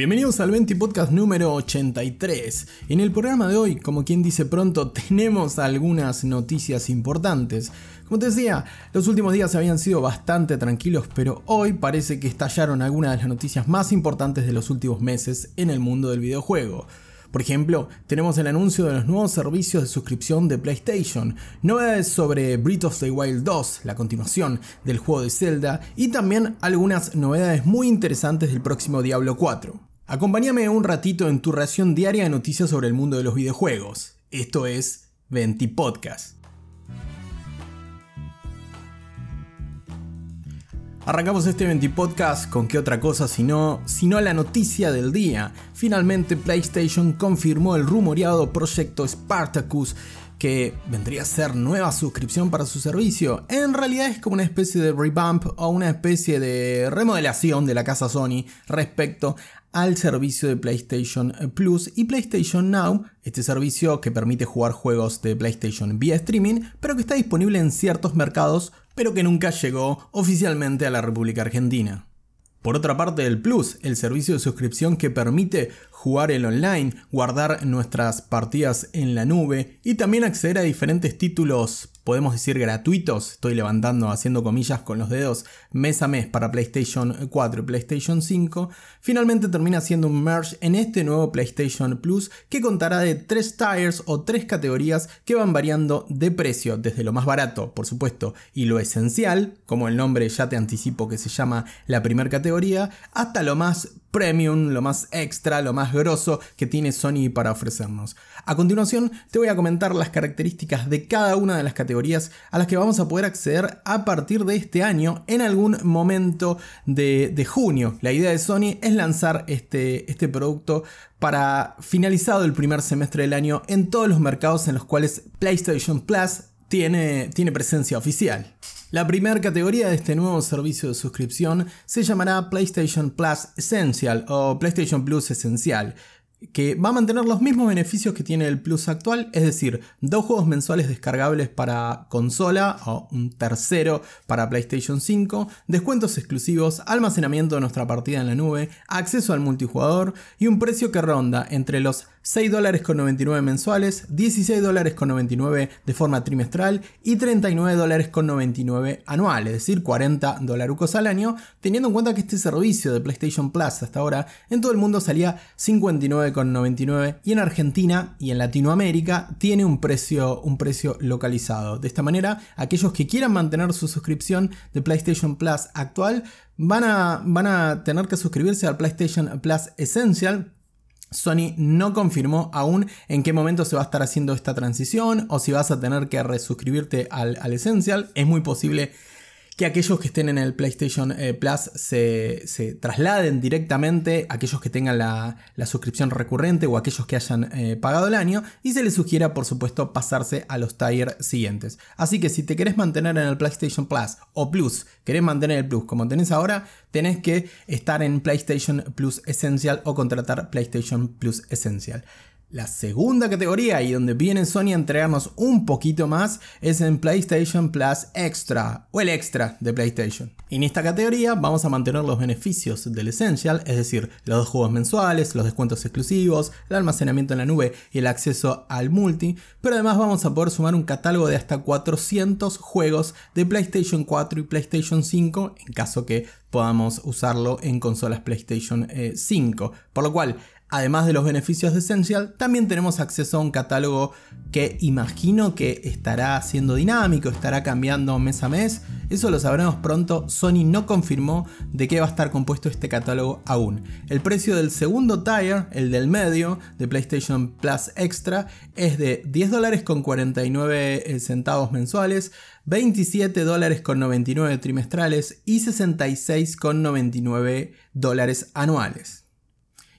Bienvenidos al 20 Podcast número 83. En el programa de hoy, como quien dice pronto, tenemos algunas noticias importantes. Como te decía, los últimos días habían sido bastante tranquilos, pero hoy parece que estallaron algunas de las noticias más importantes de los últimos meses en el mundo del videojuego. Por ejemplo, tenemos el anuncio de los nuevos servicios de suscripción de PlayStation, novedades sobre Breath of the Wild 2, la continuación del juego de Zelda, y también algunas novedades muy interesantes del próximo Diablo 4. Acompáñame un ratito en tu ración diaria de noticias sobre el mundo de los videojuegos. Esto es Venti Podcast. Arrancamos este 20 podcast con qué otra cosa sino, sino la noticia del día. Finalmente PlayStation confirmó el rumoreado proyecto Spartacus que vendría a ser nueva suscripción para su servicio. En realidad es como una especie de revamp o una especie de remodelación de la casa Sony respecto al servicio de PlayStation Plus y PlayStation Now, este servicio que permite jugar juegos de PlayStation vía streaming, pero que está disponible en ciertos mercados pero que nunca llegó oficialmente a la República Argentina. Por otra parte, el Plus, el servicio de suscripción que permite jugar el online, guardar nuestras partidas en la nube y también acceder a diferentes títulos podemos decir gratuitos, estoy levantando, haciendo comillas con los dedos, mes a mes para PlayStation 4 y PlayStation 5, finalmente termina siendo un merge en este nuevo PlayStation Plus que contará de tres tires o tres categorías que van variando de precio, desde lo más barato, por supuesto, y lo esencial, como el nombre ya te anticipo que se llama la primera categoría, hasta lo más premium, lo más extra, lo más grosso que tiene Sony para ofrecernos. A continuación te voy a comentar las características de cada una de las categorías a las que vamos a poder acceder a partir de este año en algún momento de, junio. La idea de Sony es lanzar este, este producto para finalizado el primer semestre del año en todos los mercados en los cuales PlayStation Plus tiene, tiene presencia oficial. La primera categoría de este nuevo servicio de suscripción se llamará PlayStation Plus Essential o PlayStation Plus Esencial que va a mantener los mismos beneficios que tiene el Plus actual, es decir, dos juegos mensuales descargables para consola o un tercero para PlayStation 5, descuentos exclusivos, almacenamiento de nuestra partida en la nube, acceso al multijugador y un precio que ronda entre los 6 dólares con 99 mensuales, 16 dólares con 99 de forma trimestral y 39 dólares con 99 anual, es decir, 40 dolarucos al año, teniendo en cuenta que este servicio de PlayStation Plus hasta ahora en todo el mundo salía 59,99 y en Argentina y en Latinoamérica tiene un precio, un precio localizado. De esta manera, aquellos que quieran mantener su suscripción de PlayStation Plus actual van a, van a tener que suscribirse al PlayStation Plus Essential Sony no confirmó aún en qué momento se va a estar haciendo esta transición o si vas a tener que resuscribirte al, al Essential. Es muy posible que aquellos que estén en el PlayStation eh, Plus se, trasladen directamente, aquellos que tengan la, suscripción recurrente o aquellos que hayan eh, pagado el año, y se les sugiera, por supuesto, pasarse a los tier siguientes. Así que si te querés mantener en el PlayStation Plus o Plus, querés mantener el Plus como tenés ahora, tenés que estar en PlayStation Plus Essential o contratar PlayStation Plus Essential. La segunda categoría y donde viene Sony a entregarnos un poquito más es en PlayStation Plus Extra o el extra de PlayStation. En esta categoría vamos a mantener los beneficios del Essential, es decir, los dos juegos mensuales, los descuentos exclusivos, el almacenamiento en la nube y el acceso al multi, pero además vamos a poder sumar un catálogo de hasta 400 juegos de PlayStation 4 y PlayStation 5 en caso que podamos usarlo en consolas PlayStation 5. Eh, Por lo cual, Además de los beneficios de Essential, también tenemos acceso a un catálogo que imagino que estará siendo dinámico, estará cambiando mes a mes. Eso lo sabremos pronto. Sony no confirmó de qué va a estar compuesto este catálogo aún. El precio del segundo tier, el del medio, de PlayStation Plus Extra, es de 10 dólares con 49 eh, centavos mensuales, 27 dólares con 99 trimestrales y 66 con 99 dólares anuales.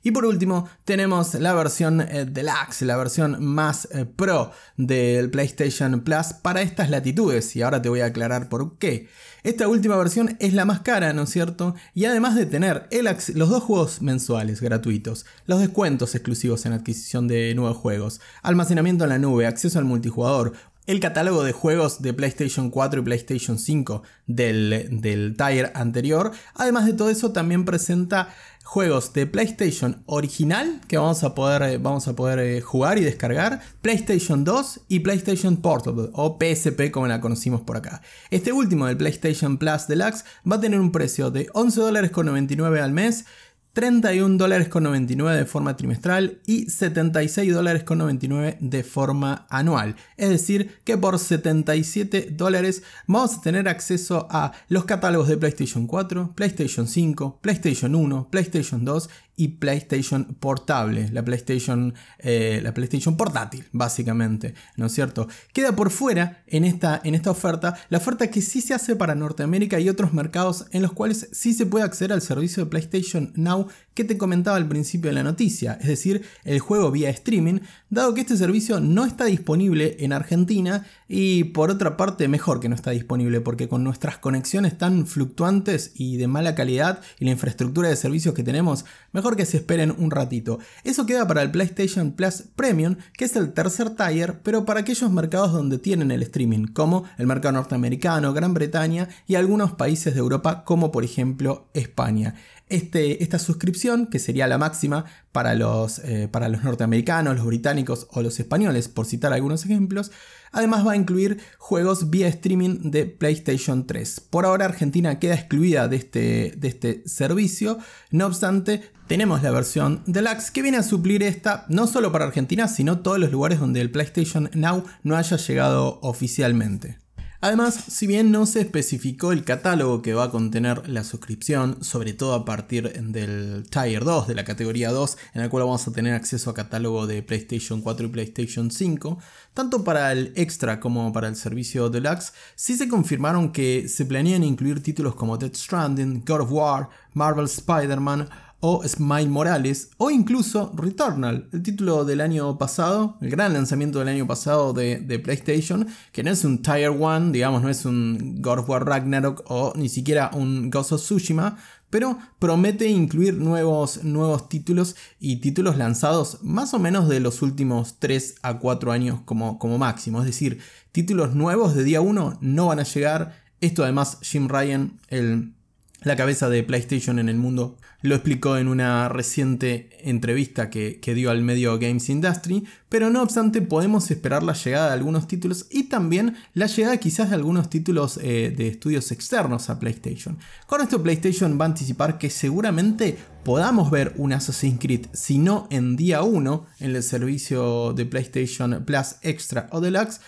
Y por último, tenemos la versión eh, deluxe, la versión más eh, pro del PlayStation Plus para estas latitudes. Y ahora te voy a aclarar por qué. Esta última versión es la más cara, ¿no es cierto? Y además de tener los dos juegos mensuales gratuitos, los descuentos exclusivos en adquisición de nuevos juegos, almacenamiento en la nube, acceso al multijugador, el catálogo de juegos de PlayStation 4 y PlayStation 5 del, del Tire anterior. Además de todo eso, también presenta juegos de PlayStation original que vamos a poder, eh, vamos a poder eh, jugar y descargar, PlayStation 2 y PlayStation Portable o PSP como la conocimos por acá. Este último del PlayStation Plus Deluxe va a tener un precio de 11 dólares con 99 al mes 31 dólares con 99 de forma trimestral y 76 dólares con 99 de forma anual. Es decir, que por 77 dólares vamos a tener acceso a los catálogos de PlayStation 4, PlayStation 5, PlayStation 1, PlayStation 2 y PlayStation portable, la PlayStation, eh, la PlayStation portátil, básicamente, ¿no es cierto? Queda por fuera en esta, en esta oferta la oferta que sí se hace para Norteamérica y otros mercados en los cuales sí se puede acceder al servicio de PlayStation Now que te comentaba al principio de la noticia, es decir, el juego vía streaming, dado que este servicio no está disponible en Argentina y por otra parte mejor que no está disponible porque con nuestras conexiones tan fluctuantes y de mala calidad y la infraestructura de servicios que tenemos, mejor que se esperen un ratito. Eso queda para el PlayStation Plus Premium, que es el tercer tier, pero para aquellos mercados donde tienen el streaming, como el mercado norteamericano, Gran Bretaña y algunos países de Europa, como por ejemplo España. Este, esta suscripción, que sería la máxima para los, eh, para los norteamericanos, los británicos o los españoles, por citar algunos ejemplos, además va a incluir juegos vía streaming de PlayStation 3. Por ahora Argentina queda excluida de este, de este servicio, no obstante tenemos la versión Deluxe que viene a suplir esta no solo para Argentina, sino todos los lugares donde el PlayStation Now no haya llegado oficialmente. Además, si bien no se especificó el catálogo que va a contener la suscripción, sobre todo a partir del Tier 2, de la categoría 2, en el cual vamos a tener acceso a catálogo de PlayStation 4 y PlayStation 5, tanto para el Extra como para el servicio Deluxe, sí se confirmaron que se planean incluir títulos como Dead Stranding, God of War, Marvel Spider-Man, o Smile Morales o incluso Returnal, el título del año pasado, el gran lanzamiento del año pasado de, PlayStation, que no es un Tier 1, digamos, no es un God of War Ragnarok o ni siquiera un Ghost of Tsushima, pero promete incluir nuevos, nuevos títulos y títulos lanzados más o menos de los últimos 3 a 4 años como, como máximo, es decir, títulos nuevos de día 1 no van a llegar. Esto además Jim Ryan, el la cabeza de PlayStation en el mundo lo explicó en una reciente entrevista que, dio al medio Games Industry, pero no obstante podemos esperar la llegada de algunos títulos y también la llegada quizás de algunos títulos eh, de estudios externos a PlayStation. Con esto PlayStation va a anticipar que seguramente podamos ver un Assassin's Creed, si no en día 1 en el servicio de PlayStation Plus Extra o Deluxe,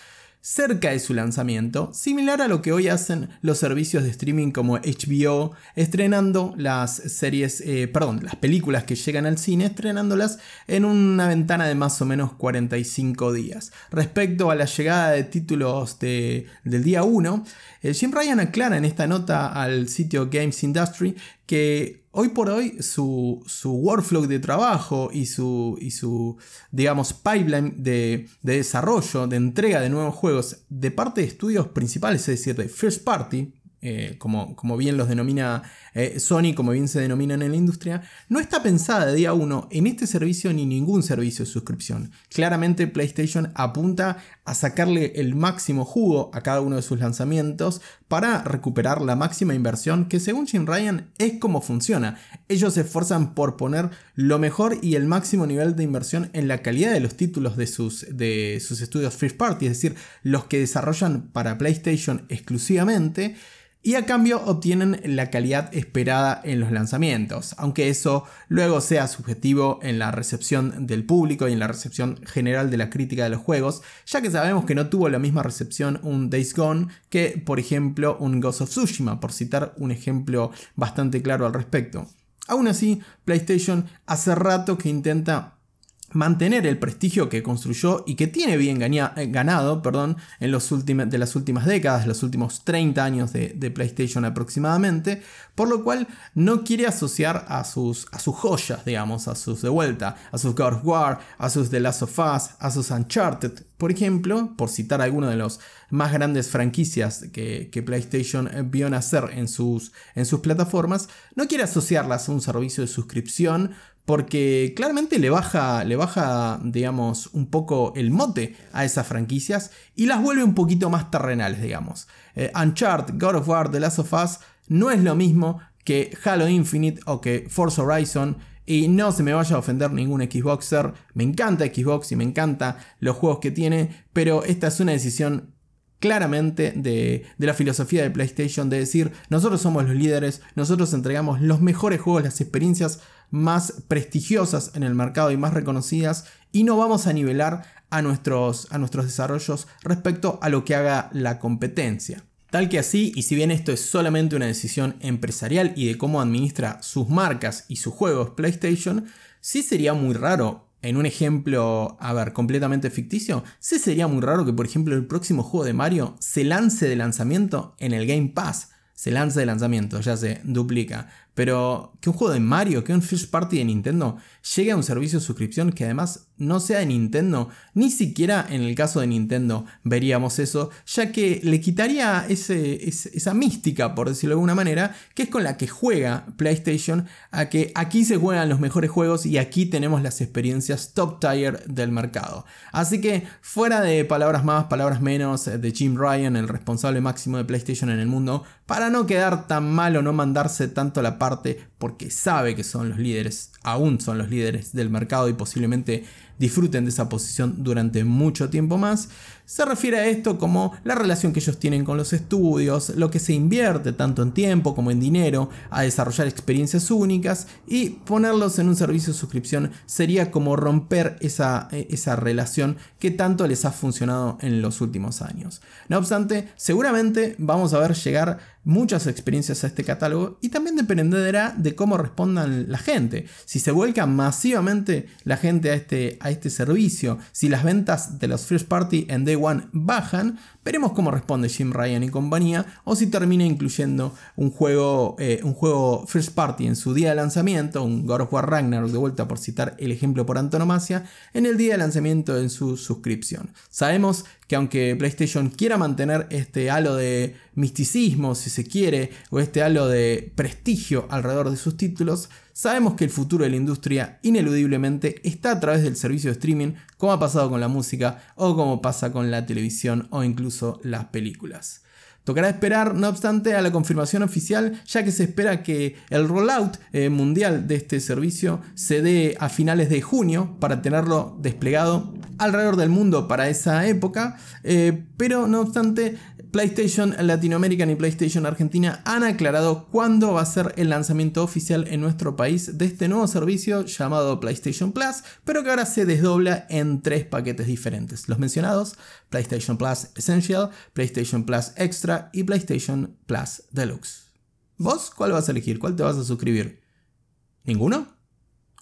cerca de su lanzamiento, similar a lo que hoy hacen los servicios de streaming como HBO, estrenando las series, eh, perdón, las películas que llegan al cine, estrenándolas en una ventana de más o menos 45 días. Respecto a la llegada de títulos del día 1, eh, Jim Ryan aclara en esta nota al sitio Games Industry que Hoy por hoy su, workflow de trabajo y su, y su digamos, pipeline de, desarrollo, de entrega de nuevos juegos de parte de estudios principales, es decir, de first party, eh, como, como, bien los denomina eh, Sony, como bien se denomina en la industria, no está pensada de día uno en este servicio ni ningún servicio de suscripción. Claramente PlayStation apunta a sacarle el máximo jugo a cada uno de sus lanzamientos para recuperar la máxima inversión que según Jim Ryan es como funciona. Ellos se esfuerzan por poner lo mejor y el máximo nivel de inversión en la calidad de los títulos de sus, de sus estudios first party, es decir, los que desarrollan para PlayStation exclusivamente y a cambio obtienen la calidad esperada en los lanzamientos, aunque eso luego sea subjetivo en la recepción del público y en la recepción general de la crítica de los juegos, ya que sabemos que no tuvo la misma recepción un Days Gone que, por ejemplo, un Ghost of Tsushima, por citar un ejemplo bastante claro al respecto. Aún así, PlayStation hace rato que intenta mantener el prestigio que construyó y que tiene bien eh, ganado perdón, en los de las últimas décadas, los últimos 30 años de, PlayStation aproximadamente, por lo cual no quiere asociar a sus, a sus joyas, digamos, a sus de vuelta, a sus God of War, a sus The Last of Us, a sus Uncharted, por ejemplo, por citar algunos de los más grandes franquicias que, PlayStation vio nacer en sus, en sus plataformas, no quiere asociarlas a un servicio de suscripción porque claramente le baja, le baja, digamos, un poco el mote a esas franquicias y las vuelve un poquito más terrenales, digamos. Eh, Uncharted, God of War, The Last of Us no es lo mismo que Halo Infinite o que Forza Horizon. Y no se me vaya a ofender ningún Xboxer. Me encanta Xbox y me encanta los juegos que tiene. Pero esta es una decisión claramente de, de, la filosofía de PlayStation de decir nosotros somos los líderes, nosotros entregamos los mejores juegos, las experiencias más prestigiosas en el mercado y más reconocidas y no vamos a nivelar a nuestros, a nuestros desarrollos respecto a lo que haga la competencia. Tal que así, y si bien esto es solamente una decisión empresarial y de cómo administra sus marcas y sus juegos PlayStation, sí sería muy raro, en un ejemplo, a ver, completamente ficticio, sí sería muy raro que por ejemplo el próximo juego de Mario se lance de lanzamiento en el Game Pass. Se lance de lanzamiento, ya se duplica. Pero que un juego de Mario, que un First Party de Nintendo llegue a un servicio de suscripción que además no sea de Nintendo, ni siquiera en el caso de Nintendo veríamos eso, ya que le quitaría ese, esa mística, por decirlo de alguna manera, que es con la que juega PlayStation, a que aquí se juegan los mejores juegos y aquí tenemos las experiencias top tier del mercado. Así que fuera de palabras más, palabras menos de Jim Ryan, el responsable máximo de PlayStation en el mundo, para no quedar tan mal o no mandarse tanto la porque sabe que son los líderes, aún son los líderes del mercado y posiblemente disfruten de esa posición durante mucho tiempo más. Se refiere a esto como la relación que ellos tienen con los estudios, lo que se invierte tanto en tiempo como en dinero a desarrollar experiencias únicas y ponerlos en un servicio de suscripción sería como romper esa, eh, esa relación que tanto les ha funcionado en los últimos años. No obstante, seguramente vamos a ver llegar muchas experiencias a este catálogo y también dependerá de cómo respondan la gente. Se vuelca masivamente la gente a este, a este servicio, si las ventas de los first party en Day One bajan, veremos cómo responde Jim Ryan y compañía o si termina incluyendo un juego, eh, un juego first party en su día de lanzamiento, un God of War Ragnarok de vuelta por citar el ejemplo por antonomasia, en el día de lanzamiento en su suscripción. Sabemos que aunque PlayStation quiera mantener este halo de misticismo, si se quiere, o este halo de prestigio alrededor de sus títulos, sabemos que el futuro de la industria ineludiblemente está a través del servicio de streaming, como ha pasado con la música o como pasa con la televisión o incluso las películas. Tocará esperar, no obstante, a la confirmación oficial, ya que se espera que el rollout eh, mundial de este servicio se dé a finales de junio para tenerlo desplegado alrededor del mundo para esa época, eh, pero no obstante PlayStation Latinoamérica y PlayStation Argentina han aclarado cuándo va a ser el lanzamiento oficial en nuestro país de este nuevo servicio llamado PlayStation Plus, pero que ahora se desdobla en tres paquetes diferentes. Los mencionados, PlayStation Plus Essential, PlayStation Plus Extra y PlayStation Plus Deluxe. ¿Vos cuál vas a elegir? ¿Cuál te vas a suscribir? ¿Ninguno?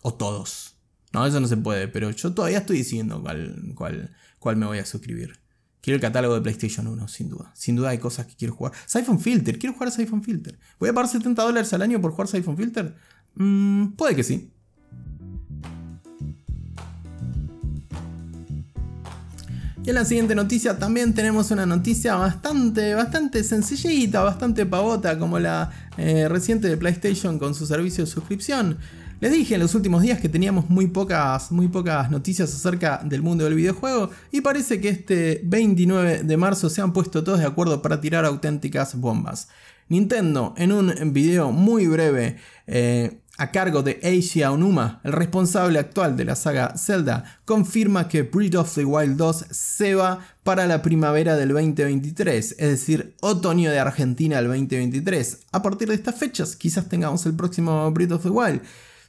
¿O todos? No, eso no se puede, pero yo todavía estoy diciendo cuál, cuál, cuál me voy a suscribir. Quiero el catálogo de PlayStation 1, sin duda. Sin duda hay cosas que quiero jugar. Siphon Filter, quiero jugar Siphon Filter. ¿Voy a pagar 70 dólares al año por jugar Siphon Filter? Mm, puede que sí. Y en la siguiente noticia también tenemos una noticia bastante, bastante sencillita, bastante pavota, como la eh, reciente de PlayStation con su servicio de suscripción. Les dije en los últimos días que teníamos muy pocas, muy pocas noticias acerca del mundo del videojuego y parece que este 29 de marzo se han puesto todos de acuerdo para tirar auténticas bombas. Nintendo en un video muy breve eh, a cargo de Eiji Aonuma, el responsable actual de la saga Zelda, confirma que Breath of the Wild 2 se va para la primavera del 2023, es decir, otoño de Argentina del 2023. A partir de estas fechas quizás tengamos el próximo Breath of the Wild.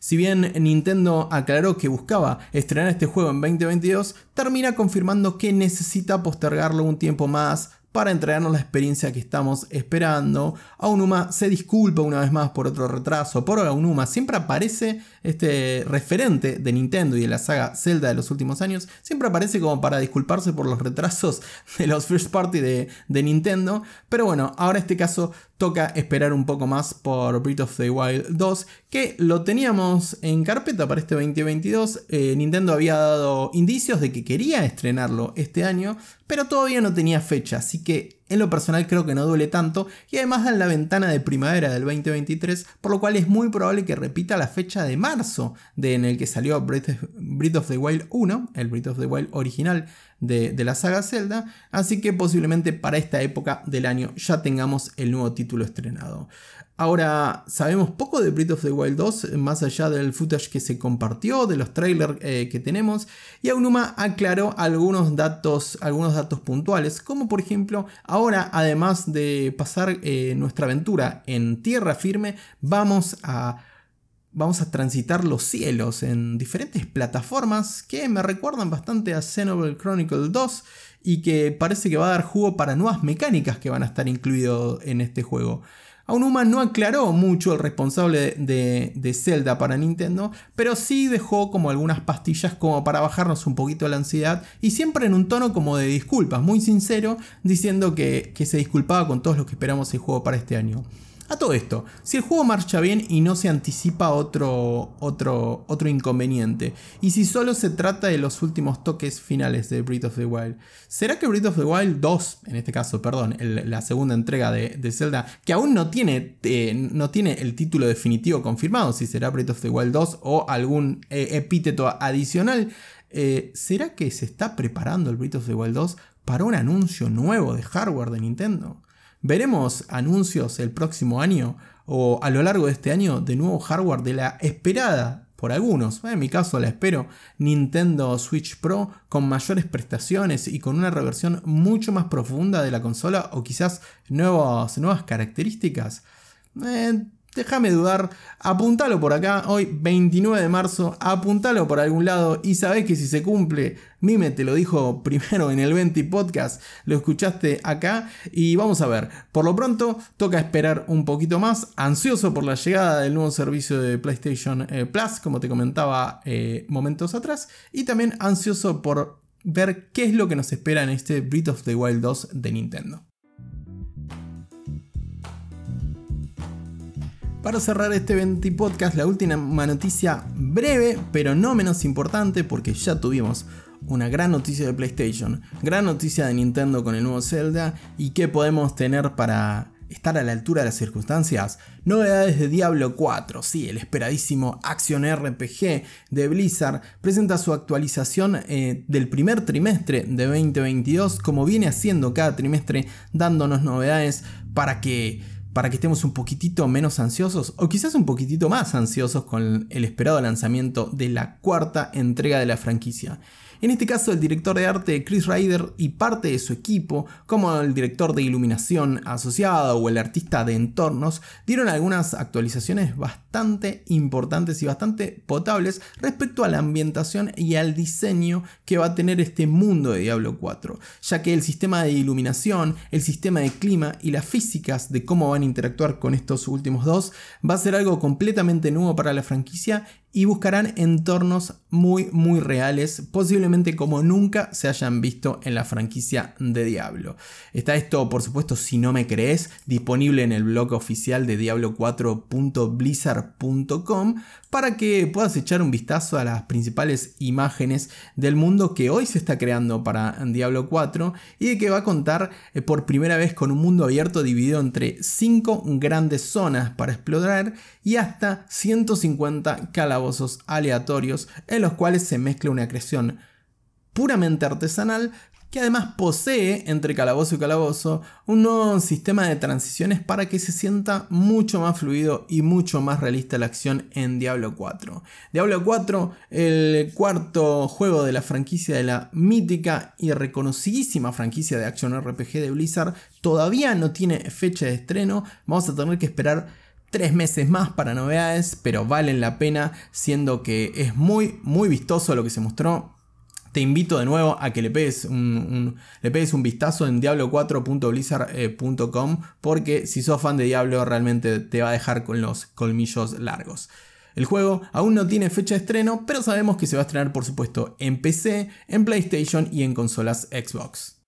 Si bien Nintendo aclaró que buscaba estrenar este juego en 2022, termina confirmando que necesita postergarlo un tiempo más para entregarnos la experiencia que estamos esperando. Aonuma se disculpa una vez más por otro retraso. Por Aonuma siempre aparece este referente de Nintendo y de la saga Zelda de los últimos años. Siempre aparece como para disculparse por los retrasos de los first party de, de Nintendo. Pero bueno, ahora este caso toca esperar un poco más por Breath of the Wild 2, que lo teníamos en carpeta para este 2022. Eh, Nintendo había dado indicios de que quería estrenarlo este año, pero todavía no tenía fecha, así que en lo personal creo que no duele tanto y además dan la ventana de primavera del 2023, por lo cual es muy probable que repita la fecha de marzo de, en el que salió Breath of the Wild 1, el Breath of the Wild original de, de, la saga Zelda, así que posiblemente para esta época del año ya tengamos el nuevo título estrenado. Ahora, sabemos poco de Breath of the Wild 2, más allá del footage que se compartió, de los trailers eh, que tenemos, y Aonuma aclaró algunos datos, algunos datos puntuales, como por ejemplo, ahora además de pasar eh, nuestra aventura en tierra firme, vamos a, vamos a transitar los cielos en diferentes plataformas que me recuerdan bastante a Xenoblade Chronicle 2 y que parece que va a dar jugo para nuevas mecánicas que van a estar incluidas en este juego. Aonuma no aclaró mucho el responsable de, Zelda para Nintendo, pero sí dejó como algunas pastillas como para bajarnos un poquito la ansiedad y siempre en un tono como de disculpas, muy sincero, diciendo que, que se disculpaba con todos los que esperamos el juego para este año. A todo esto, si el juego marcha bien y no se anticipa otro, otro, otro inconveniente, y si solo se trata de los últimos toques finales de Breath of the Wild, ¿será que Breath of the Wild 2, en este caso, perdón, la segunda entrega de, Zelda, que aún no tiene, eh, no tiene el título definitivo confirmado, si será Breath of the Wild 2 o algún eh, epíteto adicional, eh, ¿será que se está preparando el Breath of the Wild 2 para un anuncio nuevo de hardware de Nintendo? ¿Veremos anuncios el próximo año o a lo largo de este año de nuevo hardware de la esperada por algunos, en mi caso la espero, Nintendo Switch Pro con mayores prestaciones y con una reversión mucho más profunda de la consola o quizás nuevas, nuevas características? Eh, Déjame dudar, apuntalo por acá, hoy 29 de marzo, apuntalo por algún lado y sabés que si se cumple, Mime te lo dijo primero en el 20 podcast, lo escuchaste acá y vamos a ver, por lo pronto toca esperar un poquito más, ansioso por la llegada del nuevo servicio de PlayStation eh, Plus, como te comentaba eh, momentos atrás, y también ansioso por ver qué es lo que nos espera en este Breath of the Wild 2 de Nintendo. Para cerrar este 20 podcast, la última noticia breve, pero no menos importante, porque ya tuvimos una gran noticia de PlayStation, gran noticia de Nintendo con el nuevo Zelda y qué podemos tener para estar a la altura de las circunstancias. Novedades de Diablo 4, sí, el esperadísimo Action RPG de Blizzard presenta su actualización eh, del primer trimestre de 2022, como viene haciendo cada trimestre, dándonos novedades para que para que estemos un poquitito menos ansiosos o quizás un poquitito más ansiosos con el esperado lanzamiento de la cuarta entrega de la franquicia. En este caso, el director de arte Chris Ryder y parte de su equipo, como el director de iluminación asociado o el artista de entornos, dieron algunas actualizaciones bastante importantes y bastante potables respecto a la ambientación y al diseño que va a tener este mundo de Diablo 4, ya que el sistema de iluminación, el sistema de clima y las físicas de cómo van a interactuar con estos últimos dos va a ser algo completamente nuevo para la franquicia y buscarán entornos muy muy reales, posiblemente como nunca se hayan visto en la franquicia de Diablo. Está esto, por supuesto, si no me crees, disponible en el blog oficial de diablo4.blizzard.com para que puedas echar un vistazo a las principales imágenes del mundo que hoy se está creando para Diablo 4 y de que va a contar eh, por primera vez con un mundo abierto dividido entre 5 grandes zonas para explorar y hasta 150 calabozos aleatorios en los cuales se mezcla una creación puramente artesanal que además posee, entre calabozo y calabozo, un nuevo sistema de transiciones para que se sienta mucho más fluido y mucho más realista la acción en Diablo 4. Diablo 4, el cuarto juego de la franquicia de la mítica y reconocidísima franquicia de Action RPG de Blizzard, todavía no tiene fecha de estreno, vamos a tener que esperar tres meses más para novedades, pero valen la pena, siendo que es muy, muy vistoso lo que se mostró te invito de nuevo a que le pegues un, vistazo en diablo4.blizzard.com porque si sos fan de Diablo realmente te va a dejar con los colmillos largos. El juego aún no tiene fecha de estreno, pero sabemos que se va a estrenar por supuesto en PC, en PlayStation y en consolas Xbox.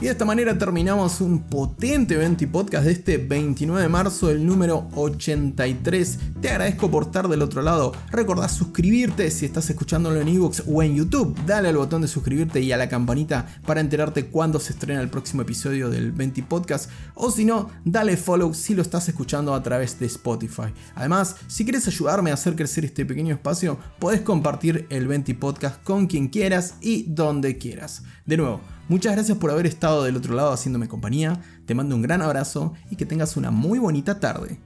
Y de esta manera terminamos un potente 20 podcast de este 29 de marzo, el número 83. Te agradezco por estar del otro lado. Recordá suscribirte si estás escuchándolo en ebooks o en YouTube. Dale al botón de suscribirte y a la campanita para enterarte cuando se estrena el próximo episodio del 20 podcast. O si no, dale follow si lo estás escuchando a través de Spotify. Además, si quieres ayudarme a hacer crecer este pequeño espacio, podés compartir el 20 podcast con quien quieras y donde quieras. De nuevo, Muchas gracias por haber estado del otro lado haciéndome compañía, te mando un gran abrazo y que tengas una muy bonita tarde.